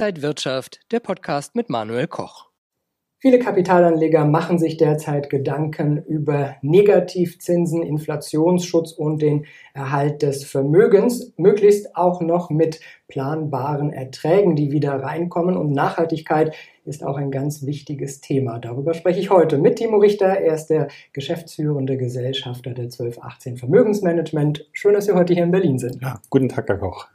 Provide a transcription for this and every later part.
Inside Wirtschaft, der Podcast mit Manuel Koch. Viele Kapitalanleger machen sich derzeit Gedanken über Negativzinsen, Inflationsschutz und den Erhalt des Vermögens, möglichst auch noch mit planbaren Erträgen, die wieder reinkommen. Und Nachhaltigkeit ist auch ein ganz wichtiges Thema. Darüber spreche ich heute mit Timo Richter. Er ist der geschäftsführende Gesellschafter der 1218 Vermögensmanagement. Schön, dass Sie heute hier in Berlin sind. Ja, guten Tag, Herr Koch.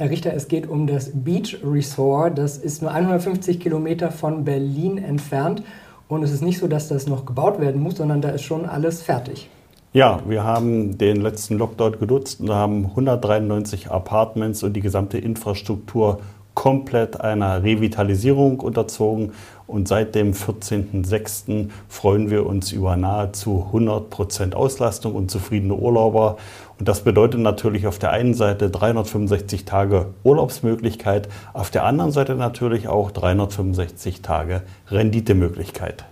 Herr Richter, es geht um das Beach Resort. Das ist nur 150 Kilometer von Berlin entfernt. Und es ist nicht so, dass das noch gebaut werden muss, sondern da ist schon alles fertig. Ja, wir haben den letzten Lockdown genutzt und haben 193 Apartments und die gesamte Infrastruktur komplett einer Revitalisierung unterzogen. Und seit dem 14.06. freuen wir uns über nahezu 100 Prozent Auslastung und zufriedene Urlauber. Und das bedeutet natürlich auf der einen Seite 365 Tage Urlaubsmöglichkeit, auf der anderen Seite natürlich auch 365 Tage Renditemöglichkeit.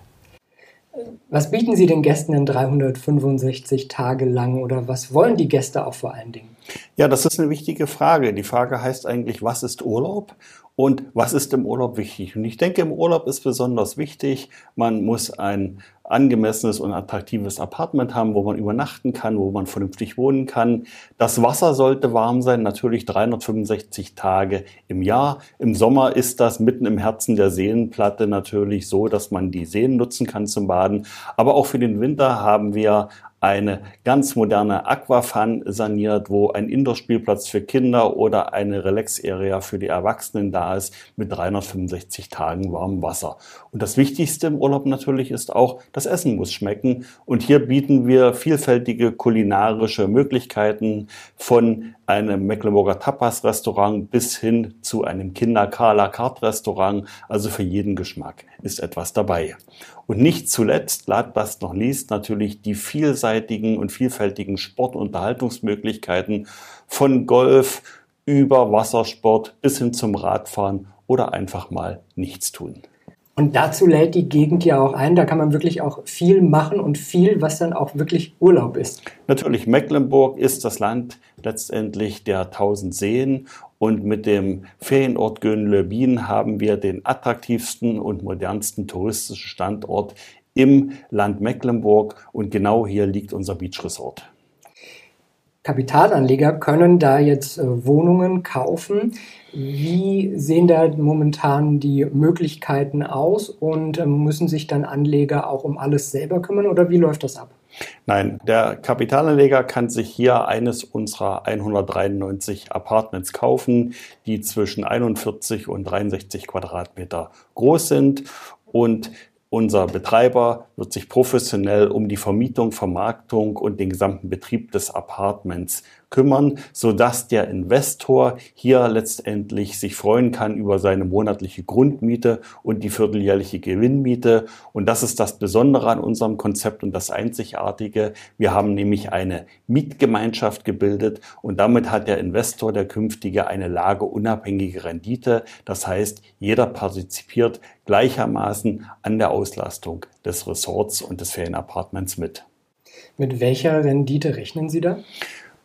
Was bieten Sie den Gästen denn 365 Tage lang oder was wollen die Gäste auch vor allen Dingen? Ja, das ist eine wichtige Frage. Die Frage heißt eigentlich, was ist Urlaub? Und was ist im Urlaub wichtig? Und ich denke, im Urlaub ist besonders wichtig, man muss ein angemessenes und attraktives Apartment haben, wo man übernachten kann, wo man vernünftig wohnen kann. Das Wasser sollte warm sein, natürlich 365 Tage im Jahr. Im Sommer ist das mitten im Herzen der Seenplatte natürlich so, dass man die Seen nutzen kann zum Baden. Aber auch für den Winter haben wir eine ganz moderne Aquafun saniert, wo ein Indoor-Spielplatz für Kinder oder eine Relax-Area für die Erwachsenen da ist mit 365 Tagen warmem Wasser. Und das Wichtigste im Urlaub natürlich ist auch, das Essen muss schmecken. Und hier bieten wir vielfältige kulinarische Möglichkeiten von einem Mecklenburger Tapas-Restaurant bis hin zu einem Kinder-Carla-Cart-Restaurant. Also für jeden Geschmack ist etwas dabei. Und nicht zuletzt, last noch least, natürlich die vielseitigen und vielfältigen Sport- und Unterhaltungsmöglichkeiten von Golf über Wassersport bis hin zum Radfahren oder einfach mal nichts tun. Und dazu lädt die Gegend ja auch ein. Da kann man wirklich auch viel machen und viel, was dann auch wirklich Urlaub ist. Natürlich, Mecklenburg ist das Land letztendlich der tausend Seen. Und mit dem Ferienort Göhnlöbin haben wir den attraktivsten und modernsten touristischen Standort im Land Mecklenburg. Und genau hier liegt unser Beach Resort. Kapitalanleger können da jetzt äh, Wohnungen kaufen. Wie sehen da momentan die Möglichkeiten aus und ähm, müssen sich dann Anleger auch um alles selber kümmern oder wie läuft das ab? Nein, der Kapitalanleger kann sich hier eines unserer 193 Apartments kaufen, die zwischen 41 und 63 Quadratmeter groß sind und unser Betreiber wird sich professionell um die Vermietung, Vermarktung und den gesamten Betrieb des Apartments kümmern, so dass der Investor hier letztendlich sich freuen kann über seine monatliche Grundmiete und die vierteljährliche Gewinnmiete. Und das ist das Besondere an unserem Konzept und das Einzigartige. Wir haben nämlich eine Mietgemeinschaft gebildet und damit hat der Investor, der künftige, eine lageunabhängige Rendite. Das heißt, jeder partizipiert gleichermaßen an der Auslastung des Resorts und des Ferienapartments mit. Mit welcher Rendite rechnen Sie da?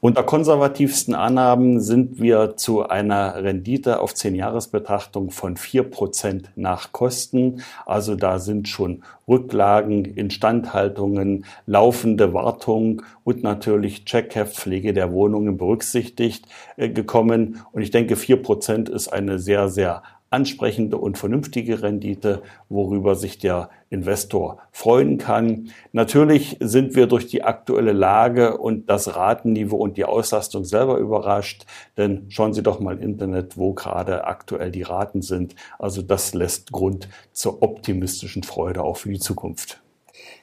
Unter konservativsten Annahmen sind wir zu einer Rendite auf 10-Jahres-Betrachtung von 4% nach Kosten. Also da sind schon Rücklagen, Instandhaltungen, laufende Wartung und natürlich Checkheftpflege der Wohnungen berücksichtigt äh, gekommen. Und ich denke, 4% ist eine sehr, sehr ansprechende und vernünftige Rendite, worüber sich der Investor freuen kann. Natürlich sind wir durch die aktuelle Lage und das Ratenniveau und die Auslastung selber überrascht, denn schauen Sie doch mal im Internet, wo gerade aktuell die Raten sind. Also das lässt Grund zur optimistischen Freude auch für die Zukunft.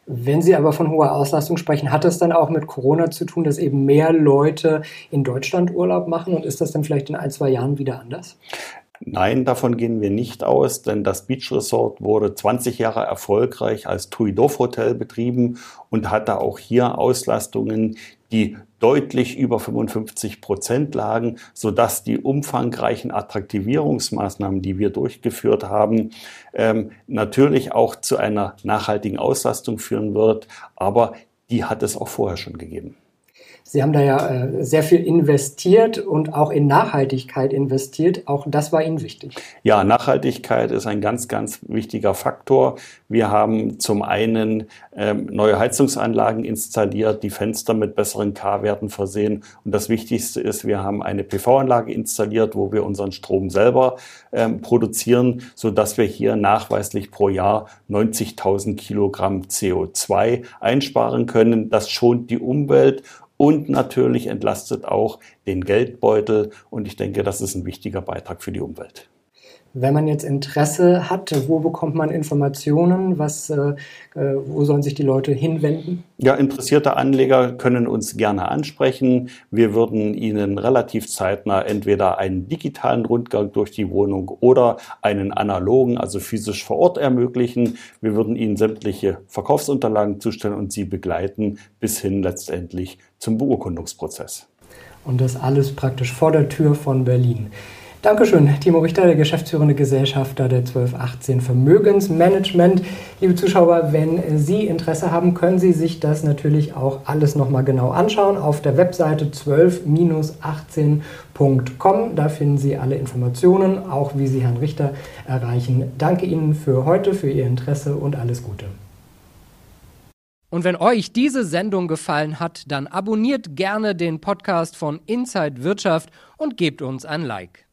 Wenn Sie aber von hoher Auslastung sprechen, hat das dann auch mit Corona zu tun, dass eben mehr Leute in Deutschland Urlaub machen und ist das dann vielleicht in ein, zwei Jahren wieder anders? Nein, davon gehen wir nicht aus, denn das Beach Resort wurde 20 Jahre erfolgreich als Tui Dof Hotel betrieben und hatte auch hier Auslastungen, die deutlich über 55 Prozent lagen, sodass die umfangreichen Attraktivierungsmaßnahmen, die wir durchgeführt haben, ähm, natürlich auch zu einer nachhaltigen Auslastung führen wird. Aber die hat es auch vorher schon gegeben. Sie haben da ja äh, sehr viel investiert und auch in Nachhaltigkeit investiert. Auch das war Ihnen wichtig. Ja, Nachhaltigkeit ist ein ganz, ganz wichtiger Faktor. Wir haben zum einen ähm, neue Heizungsanlagen installiert, die Fenster mit besseren K-Werten versehen. Und das Wichtigste ist, wir haben eine PV-Anlage installiert, wo wir unseren Strom selber ähm, produzieren, so dass wir hier nachweislich pro Jahr 90.000 Kilogramm CO2 einsparen können. Das schont die Umwelt und natürlich entlastet auch den Geldbeutel. Und ich denke, das ist ein wichtiger Beitrag für die Umwelt. Wenn man jetzt Interesse hat, wo bekommt man Informationen? Was, äh, äh, wo sollen sich die Leute hinwenden? Ja, interessierte Anleger können uns gerne ansprechen. Wir würden Ihnen relativ zeitnah entweder einen digitalen Rundgang durch die Wohnung oder einen analogen, also physisch vor Ort ermöglichen. Wir würden Ihnen sämtliche Verkaufsunterlagen zustellen und Sie begleiten bis hin letztendlich zum Beurkundungsprozess. Und das alles praktisch vor der Tür von Berlin. Dankeschön, Timo Richter, der geschäftsführende Gesellschafter der 1218 Vermögensmanagement. Liebe Zuschauer, wenn Sie Interesse haben, können Sie sich das natürlich auch alles nochmal genau anschauen auf der Webseite 12-18.com. Da finden Sie alle Informationen, auch wie Sie Herrn Richter erreichen. Danke Ihnen für heute, für Ihr Interesse und alles Gute. Und wenn euch diese Sendung gefallen hat, dann abonniert gerne den Podcast von Inside Wirtschaft und gebt uns ein Like.